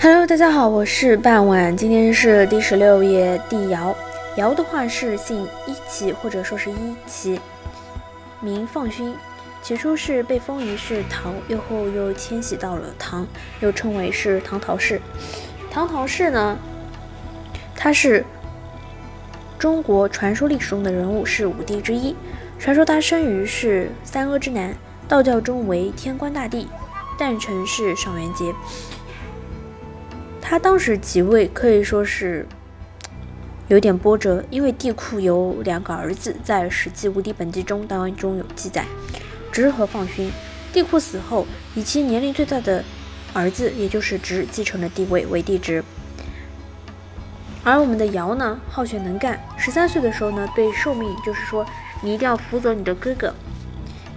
Hello，大家好，我是傍晚，今天是第十六页帝尧。尧的话是姓一齐或者说是一齐，名放勋，起初是被封于是唐，又后又迁徙到了唐，又称为是唐陶氏。唐陶氏呢，他是中国传说历史中的人物，是五帝之一。传说他生于是三阿之南，道教中为天官大帝，诞辰是上元节。他当时即位可以说是有点波折，因为帝喾有两个儿子，在《史记无敌本纪》中当中有记载，直和放勋。帝喾死后，以其年龄最大的儿子，也就是直继承了帝位为帝直。而我们的尧呢，好学能干，十三岁的时候呢，被受命，就是说你一定要辅佐你的哥哥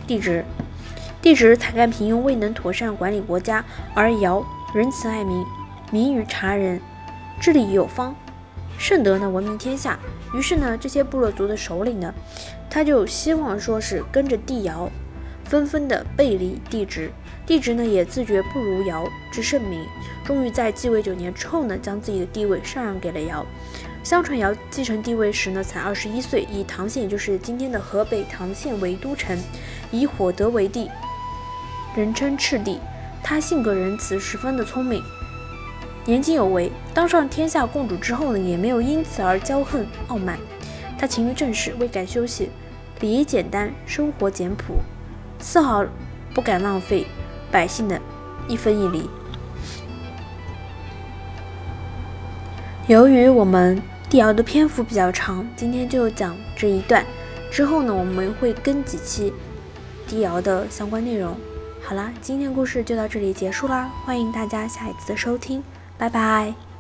帝直。帝直才干平庸，未能妥善管理国家，而尧仁慈爱民。民于察人，治理有方，圣德呢闻名天下。于是呢，这些部落族的首领呢，他就希望说是跟着帝尧，纷纷的背离帝职。帝职呢也自觉不如尧之圣明，终于在继位九年之后呢，将自己的地位禅让给了尧。相传尧继承帝位时呢，才二十一岁，以唐县，也就是今天的河北唐县为都城，以火德为帝，人称赤帝。他性格仁慈，十分的聪明。年轻有为，当上天下共主之后呢，也没有因此而骄横傲慢。他勤于政事，未敢休息，礼仪简单，生活简朴，丝毫不敢浪费百姓的一分一厘。由于我们帝尧的篇幅比较长，今天就讲这一段。之后呢，我们会跟几期帝尧的相关内容。好啦，今天故事就到这里结束啦，欢迎大家下一次的收听。拜拜。